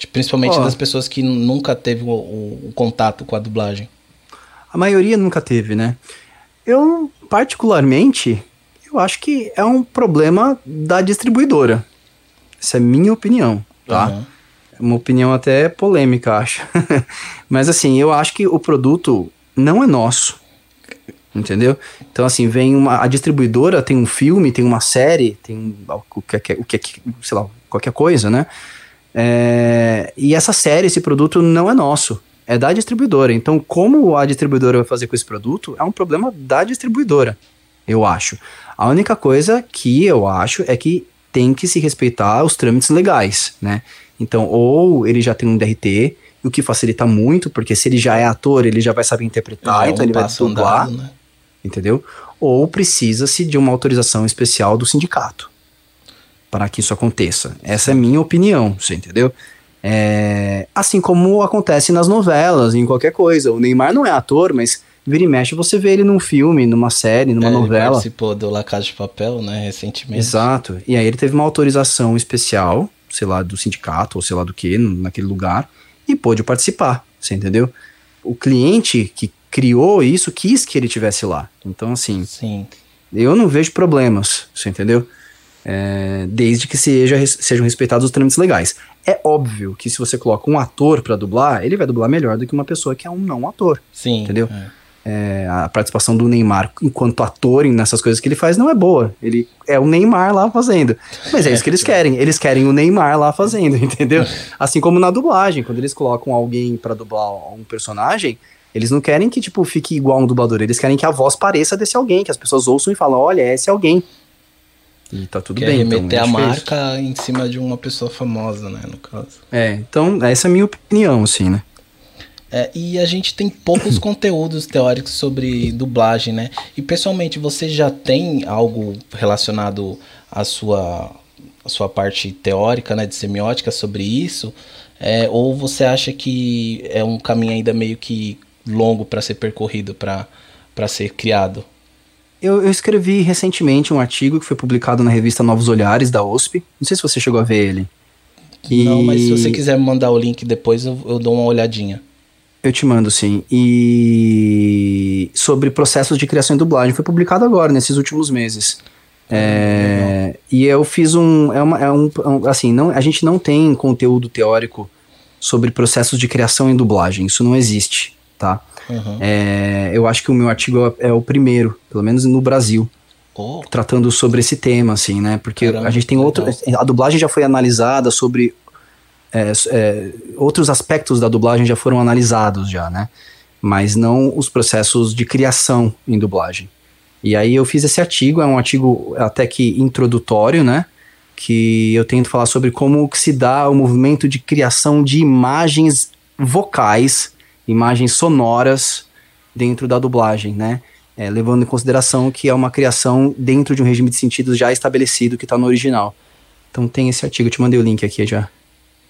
Tipo, Principalmente Ó. das pessoas que nunca teve o, o- o contato com a dublagem. A maioria nunca teve, né? Eu, particularmente, eu acho que é um problema da distribuidora. Essa é a minha opinião, tá? Aham. É uma opinião até polêmica, acho. [LAUGHS] Mas assim, eu acho que o produto não é nosso. Entendeu? Então, assim, vem uma. A distribuidora tem um filme, tem uma série, tem um- o que, é- o que, é que- sei lá, qualquer coisa, né? É, e essa série, esse produto não é nosso. É da distribuidora. Então, como a distribuidora vai fazer com esse produto, é um problema da distribuidora, eu acho. A única coisa que eu acho é que tem que se respeitar os trâmites legais, né? Então, ou ele já tem um DRT, o que facilita muito, porque se ele já é ator, ele já vai saber interpretar, é então um ele vai dublar, andado, né? entendeu? Ou precisa-se de uma autorização especial do sindicato para que isso aconteça. Essa é a minha opinião, você entendeu? É, assim como acontece nas novelas, em qualquer coisa. O Neymar não é ator, mas vira e mexe você vê ele num filme, numa série, numa É, ele novela. participou do La Casa de Papel, né, recentemente. Exato. E aí ele teve uma autorização especial, sei lá, do sindicato, ou sei lá do que, naquele lugar, e pôde participar, você entendeu? O cliente que criou isso quis que ele tivesse lá. Então, assim, Sim. eu não vejo problemas, você entendeu? É, desde que seja, sejam respeitados os trâmites legais. É óbvio que se você coloca um ator pra dublar, ele vai dublar melhor do que uma pessoa que é um não ator. Sim. Entendeu? é. É, a participação do Neymar enquanto ator nessas coisas que ele faz não é boa. Ele é o Neymar lá fazendo. Mas é isso que eles [LAUGHS] querem. Eles querem o Neymar lá fazendo, [LAUGHS] entendeu? [LAUGHS] Assim como na dublagem, quando eles colocam alguém pra dublar um personagem, eles não querem que tipo fique igual um dublador. Eles querem que a voz pareça desse alguém, que as pessoas ouçam e falam, olha, é esse alguém. E tá tudo Quer bem. então, remeter eu a acho que é isso. marca em cima de uma pessoa famosa, né, no caso. É, então essa é a minha opinião, assim, né? É, e a gente tem poucos [LAUGHS] conteúdos teóricos sobre dublagem, né? E pessoalmente, você já tem algo relacionado à sua, à sua parte teórica, né, de semiótica sobre isso? É, ou você acha que é um caminho ainda meio que longo para ser percorrido, para ser criado? Eu, eu, escrevi recentemente um artigo que foi publicado na revista Novos Olhares, da USP. Não sei se você chegou a ver ele. E... Não, mas se você quiser me mandar o link depois, eu, eu dou uma olhadinha. Eu te mando, sim. E sobre processos de criação e dublagem. Foi publicado agora, nesses últimos meses. É, e eu fiz um, é uma, é um, assim, não, a gente não tem conteúdo teórico sobre processos de criação e dublagem. Isso não existe, tá? Uhum. É, eu acho que o meu artigo é o primeiro, pelo menos no Brasil, oh. tratando sobre esse tema, assim, né? Porque Caramba, a gente tem outro, a dublagem já foi analisada sobre é, é, outros aspectos da dublagem já foram analisados já, né? Mas não os processos de criação em dublagem. E aí eu fiz esse artigo, é um artigo até que introdutório, né? Que eu tento falar sobre como se dá o movimento de criação de imagens vocais, imagens sonoras dentro da dublagem, né? É, levando em consideração que é uma criação dentro de um regime de sentidos já estabelecido que está no original. Então tem esse artigo, eu te mandei o link aqui já.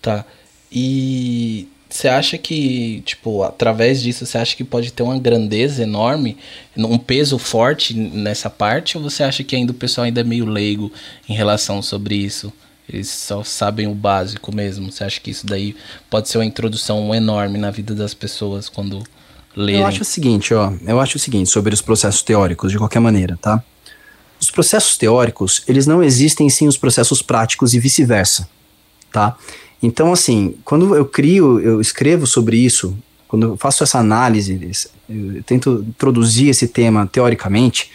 Tá. E você acha que, tipo, através disso, você acha que pode ter uma grandeza enorme, um peso forte nessa parte? Ou você acha que ainda o pessoal ainda é meio leigo em relação sobre isso? Eles só sabem o básico mesmo. Você acha que isso daí pode ser uma introdução enorme na vida das pessoas quando lerem? Eu acho o seguinte, ó. Eu acho o seguinte sobre os processos teóricos, de qualquer maneira, tá? Os processos teóricos, eles não existem sem os processos práticos e vice-versa, tá? Então, assim, quando eu crio, eu escrevo sobre isso, quando eu faço essa análise, eu tento introduzir esse tema teoricamente,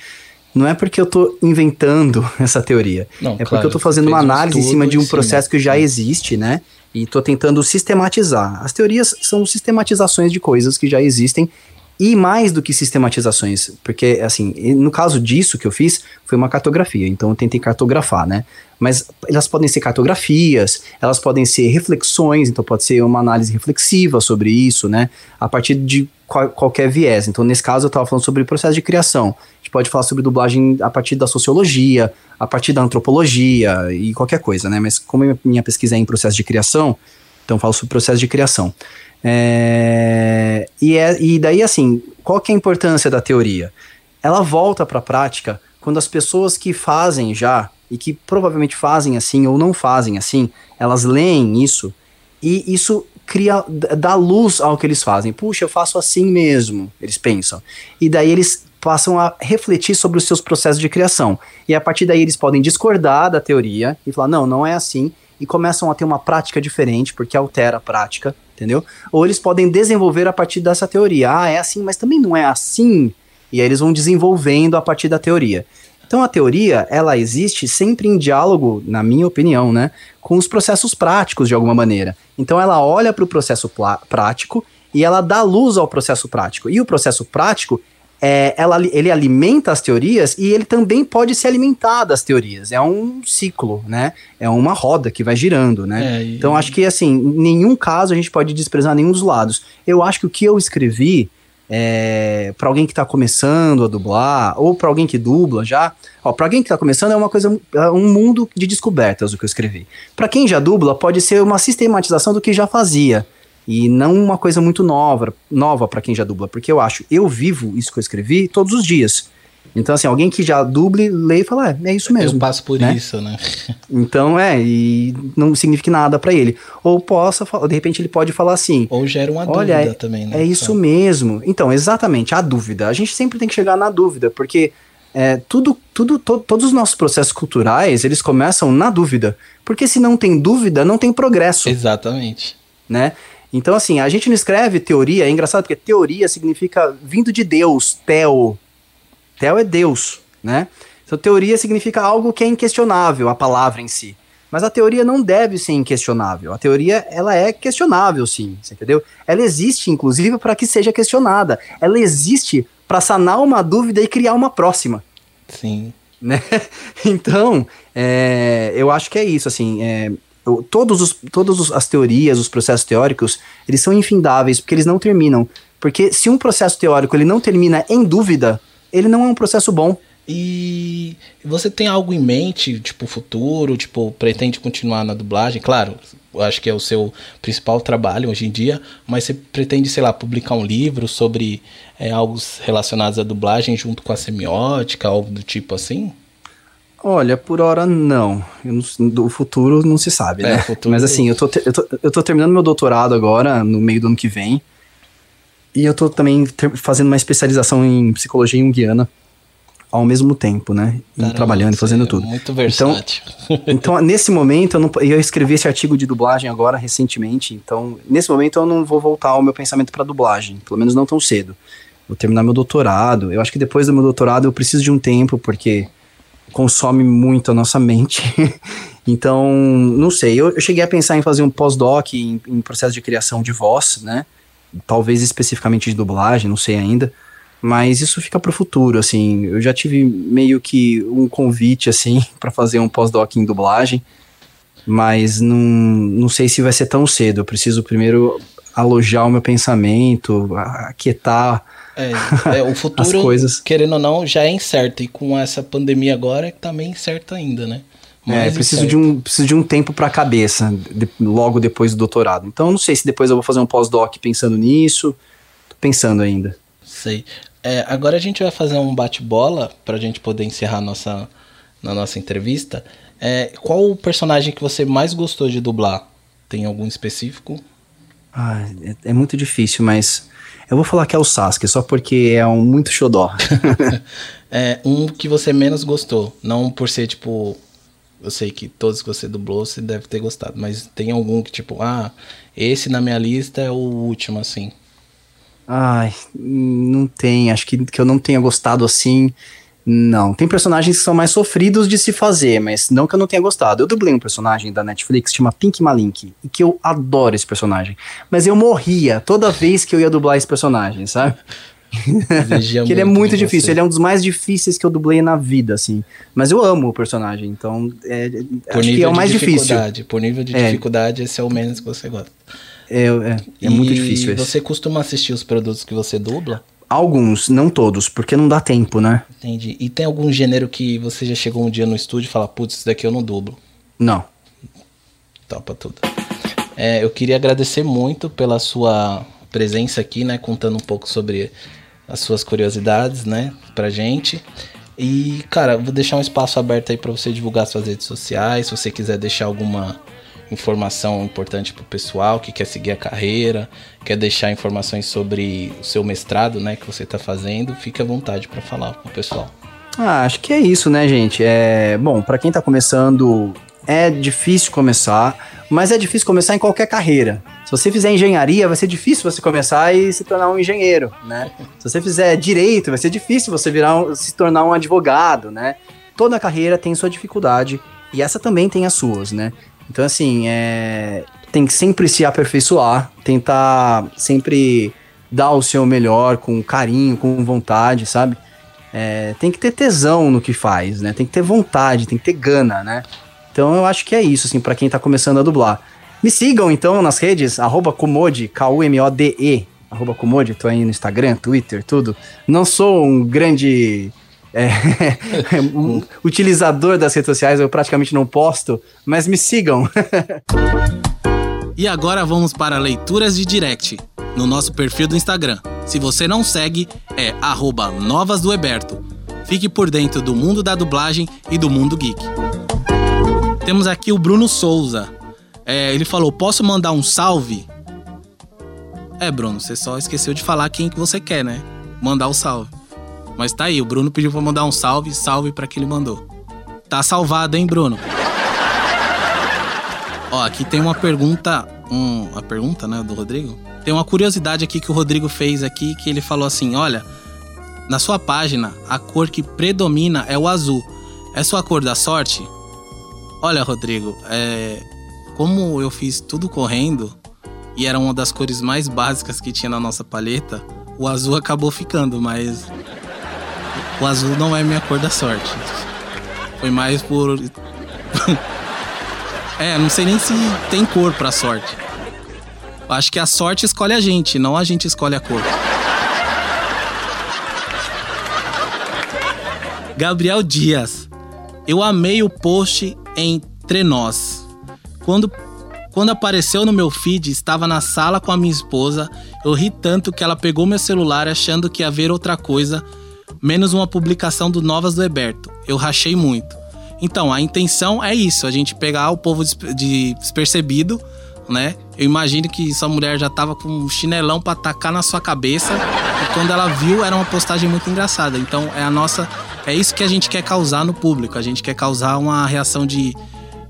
não é porque eu estou inventando [LAUGHS] essa teoria. Não, é claro, porque eu estou fazendo uma análise um em cima de um processo que já existe, né? E estou tentando sistematizar. As teorias são sistematizações de coisas que já existem e mais do que sistematizações, porque assim, no caso disso que eu fiz, foi uma cartografia, então eu tentei cartografar, né? Mas elas podem ser cartografias, elas podem ser reflexões, então pode ser uma análise reflexiva sobre isso, né? A partir de qual, qualquer viés. Então, nesse caso, eu estava falando sobre o processo de criação. A gente pode falar sobre dublagem a partir da sociologia, a partir da antropologia e qualquer coisa, né? Mas como minha pesquisa é em processo de criação, então eu falo sobre processo de criação. É, e, é, e daí, assim, qual que é a importância da teoria? Ela volta para a prática quando as pessoas que fazem já, e que provavelmente fazem assim ou não fazem assim, elas leem isso, e isso cria, dá luz ao que eles fazem. Puxa, eu faço assim mesmo, eles pensam. E daí eles passam a refletir sobre os seus processos de criação. E a partir daí eles podem discordar da teoria e falar, não, não é assim, e começam a ter uma prática diferente, porque altera a prática, entendeu? Ou eles podem desenvolver a partir dessa teoria. Ah, é assim, mas também não é assim. E aí eles vão desenvolvendo a partir da teoria. Então a teoria, ela existe sempre em diálogo, na minha opinião, né, com os processos práticos de alguma maneira. Então ela olha para o processo prático e ela dá luz ao processo prático. E o processo prático é, ela, ele alimenta as teorias e ele também pode se alimentar das teorias. É um ciclo, né? É uma roda que vai girando, né? É, e... Então acho que assim, em nenhum caso a gente pode desprezar nenhum dos lados. Eu acho que o que eu escrevi é, para alguém que está começando a dublar ou para alguém que dubla já, ó, para alguém que está começando é uma coisa, é um mundo de descobertas o que eu escrevi. Para quem já dubla pode ser uma sistematização do que já fazia e não uma coisa muito nova, nova para quem já dubla, porque eu acho, eu vivo isso que eu escrevi todos os dias. Então, assim, alguém que já duble, lê e fala, é, é isso mesmo. Eu passo por né? isso, né? [LAUGHS] então, é, e não significa nada para ele. Ou possa, de repente ele pode falar assim. Ou gera uma Olha, dúvida é, também, né? É isso mesmo. Então, exatamente, a dúvida. A gente sempre tem que chegar na dúvida, porque é, tudo, tudo, to, todos os nossos processos culturais, eles começam na dúvida. Porque se não tem dúvida, não tem progresso. Exatamente. Né? Então, assim, a gente não escreve teoria, é engraçado porque teoria significa vindo de Deus, Theo. Theo é Deus, né? Então, teoria significa algo que é inquestionável, a palavra em si. Mas a teoria não deve ser inquestionável. A teoria, ela é questionável, sim, você entendeu? Ela existe, inclusive, para que seja questionada. Ela existe para sanar uma dúvida e criar uma próxima. Sim. Né? [LAUGHS] Então, é, eu acho que é isso, assim. É, todos os, todas as teorias, os processos teóricos, eles são infindáveis, porque eles não terminam. Porque se um processo teórico ele não termina em dúvida, ele não é um processo bom. E você tem algo em mente, tipo, futuro, tipo, pretende continuar na dublagem? Claro, eu acho que é o seu principal trabalho hoje em dia, mas você pretende, sei lá, publicar um livro sobre é, algo relacionados à dublagem junto com a semiótica, algo do tipo assim? Olha, por hora não. Não- do futuro não se sabe, É, né? Mas assim, eu tô, eu, tô, eu tô terminando meu doutorado agora, no meio do ano que vem. E eu tô também ter- fazendo uma especialização em psicologia junguiana ao mesmo tempo, né? Caramba, trabalhando e fazendo é tudo. Muito versátil. [LAUGHS] Então, nesse momento, eu, não, eu escrevi esse artigo de dublagem agora, recentemente. Então, nesse momento, eu não vou voltar ao meu pensamento para dublagem. Pelo menos não tão cedo. Vou terminar meu doutorado. Eu acho que depois do meu doutorado, eu preciso de um tempo, porque consome muito a nossa mente. [LAUGHS] então, não sei. Eu, eu cheguei a pensar em fazer um pós-doc em, em processo de criação de voz, né? Talvez especificamente de dublagem, não sei ainda. Mas isso fica pro futuro, assim. Eu já tive meio que um convite, assim, [LAUGHS] para fazer um pós-doc em dublagem. Mas não, não sei se vai ser tão cedo. Eu preciso primeiro alojar o meu pensamento, aquietar. É, é, o futuro, coisas. querendo ou não, já é incerto. E com essa pandemia agora, tá meio incerto ainda, né? É, Mais preciso incerto. de, um, preciso de um tempo pra cabeça, de- logo depois do doutorado. Então, não sei se depois eu vou fazer um pós-doc pensando nisso. Tô pensando ainda. Sei. É, agora a gente vai fazer um bate-bola pra gente poder encerrar nossa, na nossa entrevista. É, qual o personagem que você mais gostou de dublar? Tem algum específico? Ah, é, é muito difícil, mas eu vou falar que é o Sasuke, só porque é um muito xodó. [LAUGHS] É, um que você menos gostou. Não por ser, tipo. Eu sei que todos que você dublou você deve ter gostado. Mas tem algum que, tipo, ah, esse na minha lista é o último, assim. Ai, não tem. Acho que, que eu não tenha gostado assim. Não. Tem personagens que são mais sofridos de se fazer, mas não que eu não tenha gostado. Eu dublei um personagem da Netflix, chama Pink Malink, e que eu adoro esse personagem. Mas eu morria toda vez que eu ia dublar esse personagem, sabe? [LAUGHS] Que ele é muito difícil, você. ele é um dos mais difíceis que eu dublei na vida, assim. Mas eu amo o personagem, então é, Por acho que é o mais difícil. Por nível de É. dificuldade, esse é o menos que você gosta. É, é, é muito E difícil esse. você costuma assistir os produtos que você dubla? Alguns, não todos, porque não dá tempo, né? Entendi. E tem algum gênero que você já chegou um dia no estúdio e fala, putz, isso daqui eu não dublo. Não. Topa tudo. É, eu queria agradecer muito pela sua presença aqui, né? Contando um pouco sobre as suas curiosidades, né? Pra gente. E, cara, vou deixar um espaço aberto aí pra você divulgar suas redes sociais. Se você quiser deixar alguma informação importante pro pessoal que quer seguir a carreira, quer deixar informações sobre o seu mestrado, né? Que você tá fazendo, fique à vontade pra falar pro pessoal. Ah, acho que é isso, né, gente? É, bom, pra quem tá começando, é difícil começar, mas é difícil começar em qualquer carreira. Se você fizer engenharia, vai ser difícil você começar e se tornar um engenheiro, né? Se você fizer direito, vai ser difícil você virar um- se tornar um advogado, né? Toda carreira tem sua dificuldade e essa também tem as suas, né? Então, assim, é, tem que sempre se aperfeiçoar, tentar sempre dar o seu melhor com carinho, com vontade, sabe? É, tem que ter tesão no que faz, né? Tem que ter vontade, tem que ter gana, né? Então eu acho que é isso, assim, pra quem tá começando a dublar. Me sigam, então, nas redes, arroba Kumode, K-U-M-O-D-E, arroba Kumode, tô aí no Instagram, Twitter, tudo. Não sou um grande é, [LAUGHS] um utilizador das redes sociais, eu praticamente não posto, mas me sigam. E agora vamos para leituras de direct no nosso perfil do Instagram. Se você não segue, é arroba Novas do Eberto. Fique por dentro do mundo da dublagem e do mundo geek. Temos aqui o Bruno Souza. É, ele falou: posso mandar um salve? É, Bruno, você só esqueceu de falar quem que você quer, né? Mandar o salve. Mas tá aí, o Bruno pediu pra mandar um salve, salve pra que ele mandou. Tá salvado, hein, Bruno? Ó, aqui tem uma pergunta, um, a pergunta, né, do Rodrigo. Tem uma curiosidade aqui que o Rodrigo fez aqui, que ele falou assim, olha, na sua página, a cor que predomina é o azul. É sua cor da sorte? Olha, Rodrigo, é, como eu fiz tudo correndo e era uma das cores mais básicas que tinha na nossa paleta, o azul acabou ficando, mas o azul não é minha cor da sorte. Foi mais por [LAUGHS] É, não sei nem se tem cor pra sorte. Acho que a sorte escolhe a gente, não a gente escolhe a cor. Gabriel Dias. Eu amei o post entre nós. Quando, quando apareceu no meu feed, estava na sala com a minha esposa. Eu ri tanto que ela pegou meu celular achando que ia ver outra coisa, menos uma publicação do Novas do Eberto. Eu rachei muito. Então, a intenção é isso, a gente pegar o povo de- despercebido, né? Eu imagino que sua mulher já tava com um chinelão pra atacar na sua cabeça. E quando ela viu, era uma postagem muito engraçada. Então, é a nossa. É isso que a gente quer causar no público. A gente quer causar uma reação de,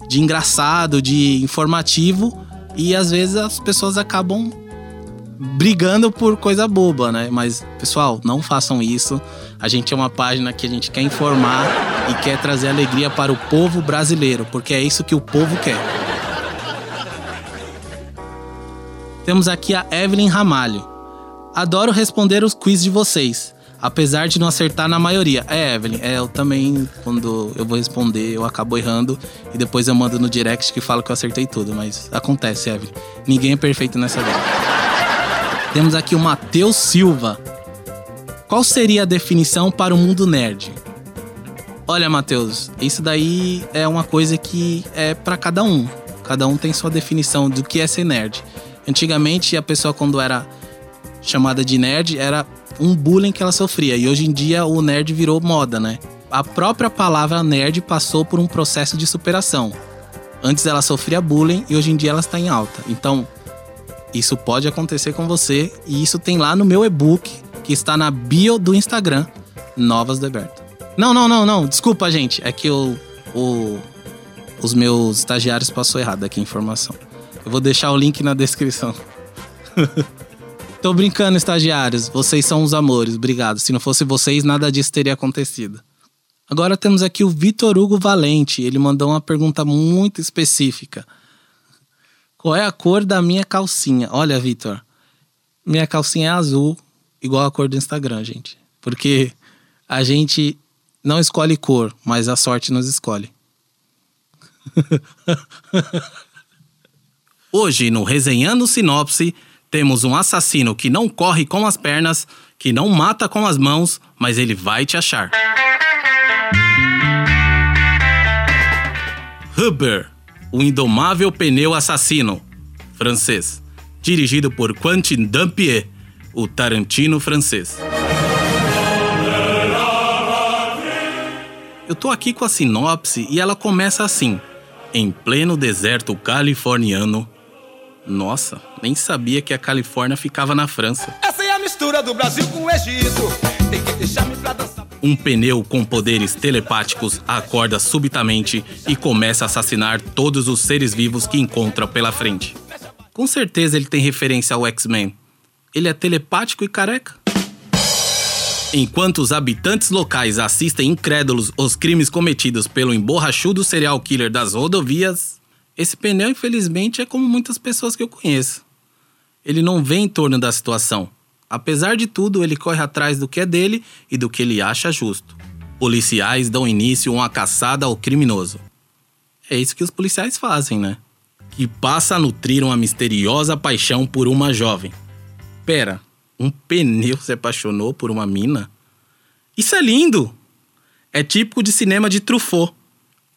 de engraçado, de informativo. E às vezes as pessoas acabam brigando por coisa boba, né? Mas, pessoal, não façam isso. A gente é uma página que a gente quer informar e quer trazer alegria para o povo brasileiro, porque é isso que o povo quer. Temos aqui a Evelyn Ramalho. Adoro responder os quiz de vocês, apesar de não acertar na maioria. É, Evelyn, é, eu também, quando eu vou responder, eu acabo errando e depois eu mando no direct que falo que eu acertei tudo, mas acontece, Evelyn. Ninguém é perfeito nessa vida. Temos aqui o Matheus Silva. Qual seria a definição para o mundo nerd? Olha, Matheus, isso daí é uma coisa que é para cada um. Cada um tem sua definição do que é ser nerd. Antigamente, a pessoa, quando era chamada de nerd, era um bullying que ela sofria. E hoje em dia, o nerd virou moda, né? A própria palavra nerd passou por um processo de superação. Antes ela sofria bullying e hoje em dia ela está em alta. Então, isso pode acontecer com você e isso tem lá no meu e-book que está na bio do Instagram, Novas do Eberto. Não, não, não, não. Desculpa, gente. É que o, o- os meus estagiários passou errado aqui a informação. Eu vou deixar o link na descrição. [LAUGHS] Tô brincando, estagiários. Vocês são os amores. Obrigado. Se não fosse vocês, nada disso teria acontecido. Agora temos aqui o Vitor Hugo Valente. Ele mandou uma pergunta muito específica. Qual é a cor da minha calcinha? Olha, Vitor. Minha calcinha é azul, igual a cor do Instagram, gente. Porque a gente não escolhe cor, mas a sorte nos escolhe. [LAUGHS] Hoje, no Resenhando Sinopse, temos um assassino que não corre com as pernas, que não mata com as mãos, mas ele vai te achar. [LAUGHS] Huber, o indomável pneu assassino, francês, dirigido por Quentin Dampier, o Tarantino francês. Eu tô aqui com a sinopse e ela começa assim: em pleno deserto californiano. Nossa, nem sabia que a Califórnia ficava na França. Essa é a mistura do Brasil com o Egito. Tem que deixar-me pra dançar. Um pneu com poderes telepáticos acorda subitamente e começa a assassinar todos os seres vivos que encontra pela frente. Com certeza ele tem referência ao X-Men. Ele é telepático e careca. Enquanto os habitantes locais assistem incrédulos os crimes cometidos pelo emborrachudo serial killer das rodovias, esse pneu, infelizmente, é como muitas pessoas que eu conheço. Ele não vê em torno da situação. Apesar de tudo, ele corre atrás do que é dele e do que ele acha justo. Policiais dão início a uma caçada ao criminoso. É isso que os policiais fazem, né? Que passa a nutrir uma misteriosa paixão por uma jovem. Pera, um pneu se apaixonou por uma mina? Isso é lindo! É típico de cinema de Truffaut.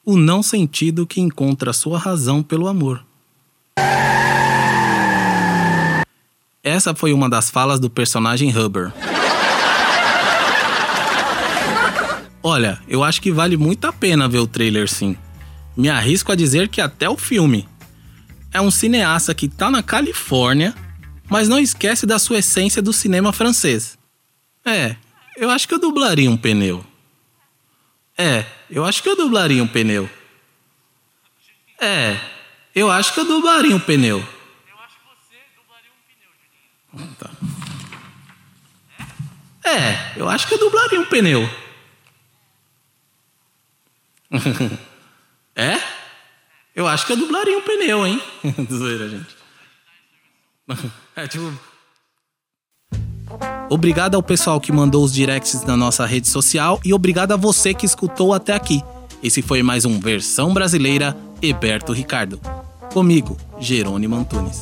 O não sentido que encontra sua razão pelo amor. Essa foi uma das falas do personagem Huber. Olha, eu acho que vale muito a pena ver o trailer sim. Me arrisco a dizer que até o filme. É um cineasta que tá na Califórnia, mas não esquece da sua essência do cinema francês. É, eu acho que eu dublaria um pneu. É, eu acho que eu dublaria um pneu. É, eu acho que eu dublaria um pneu. Tá. É, eu acho que eu dublaria um pneu. [LAUGHS] é? Eu acho que eu dublaria um pneu, hein? [LAUGHS] Zoeira, gente. [LAUGHS] É tipo. Obrigado ao pessoal que mandou os directs na nossa rede social e obrigado a você que escutou até aqui. Esse foi mais um Versão Brasileira Heberto Ricardo. Comigo, Jerônimo Antunes.